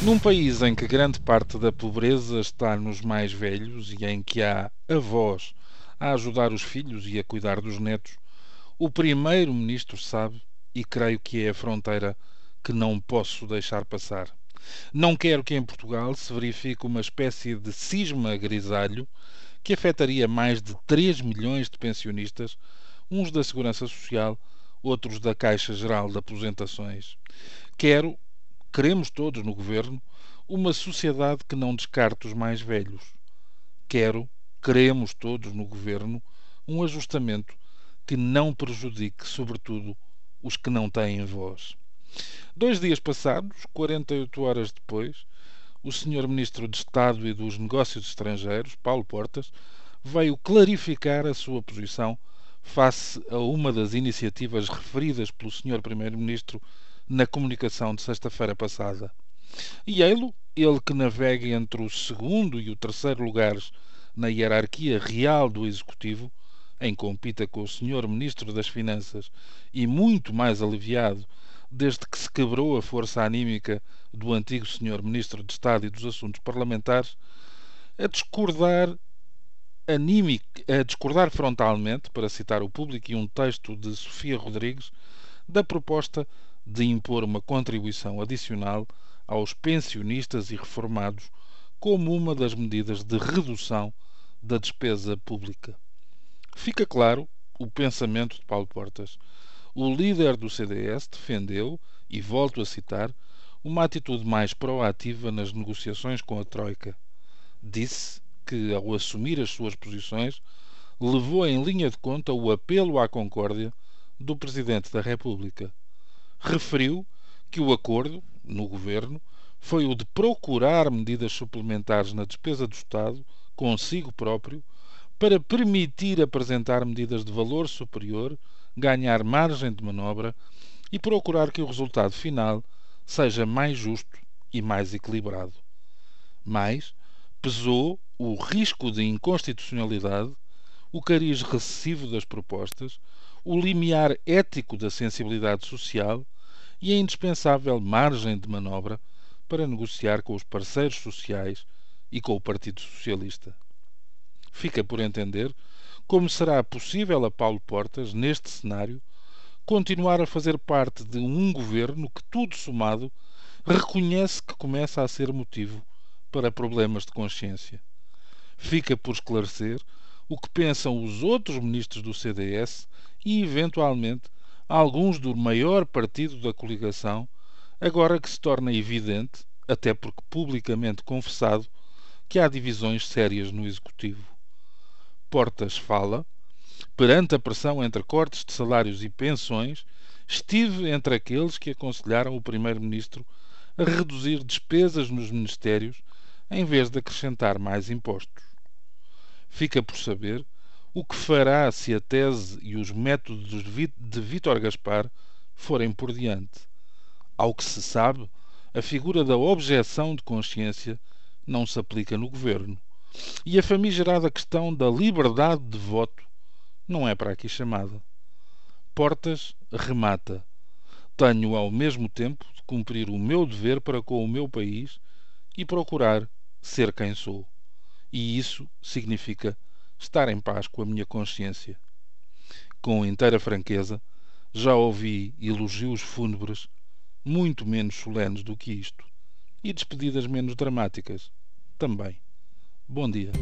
Num país em que grande parte da pobreza está nos mais velhos e em que há avós a ajudar os filhos e a cuidar dos netos, o primeiro-ministro sabe, e creio que é a fronteira que não posso deixar passar. Não quero que em Portugal se verifique uma espécie de cisma grisalho que afetaria mais de 3 milhões de pensionistas, uns da Segurança Social, outros da Caixa Geral de Aposentações. Quero Queremos todos no governo uma sociedade que não descarte os mais velhos. Quero, queremos todos no governo um ajustamento que não prejudique, sobretudo, os que não têm voz. Dois dias passados, 48 horas depois, o Sr. Ministro de Estado e dos Negócios Estrangeiros, Paulo Portas, veio clarificar a sua posição face a uma das iniciativas referidas pelo Sr. Primeiro-Ministro na comunicação de sexta-feira passada. E ei-lo, ele que navega entre o segundo e o terceiro lugares na hierarquia real do Executivo, em compita com o Sr. Ministro das Finanças e muito mais aliviado desde que se quebrou a força anímica do antigo Sr. Ministro de Estado e dos Assuntos Parlamentares, a discordar anímico, a discordar frontalmente, para citar o público e um texto de Sofia Rodrigues, da proposta de impor uma contribuição adicional aos pensionistas e reformados como uma das medidas de redução da despesa pública. Fica claro o pensamento de Paulo Portas. O líder do CDS defendeu, e volto a citar, uma atitude mais proativa nas negociações com a Troika. Disse que, ao assumir as suas posições, levou em linha de conta o apelo à concórdia do Presidente da República referiu que o acordo, no governo, foi o de procurar medidas suplementares na despesa do Estado, consigo próprio, para permitir apresentar medidas de valor superior, ganhar margem de manobra e procurar que o resultado final seja mais justo e mais equilibrado. Mais, pesou o risco de inconstitucionalidade, o cariz recessivo das propostas, o limiar ético da sensibilidade social e a indispensável margem de manobra para negociar com os parceiros sociais e com o Partido Socialista. Fica por entender como será possível a Paulo Portas, neste cenário, continuar a fazer parte de um governo que, tudo somado, reconhece que começa a ser motivo para problemas de consciência. Fica por esclarecer o que pensam os outros ministros do CDS e, eventualmente, alguns do maior partido da coligação, agora que se torna evidente, até porque publicamente confessado, que há divisões sérias no Executivo. Portas fala, perante a pressão entre cortes de salários e pensões, estive entre aqueles que aconselharam o Primeiro-Ministro a reduzir despesas nos ministérios em vez de acrescentar mais impostos. Fica por saber o que fará se a tese e os métodos de Vítor Gaspar forem por diante. Ao que se sabe, a figura da objeção de consciência não se aplica no governo. E a famigerada questão da liberdade de voto não é para aqui chamada. Portas remata. Tenho ao mesmo tempo de cumprir o meu dever para com o meu país e procurar ser quem sou. E isso significa estar em paz com a minha consciência. Com inteira franqueza, já ouvi elogios fúnebres muito menos solenes do que isto, e despedidas menos dramáticas também. Bom dia.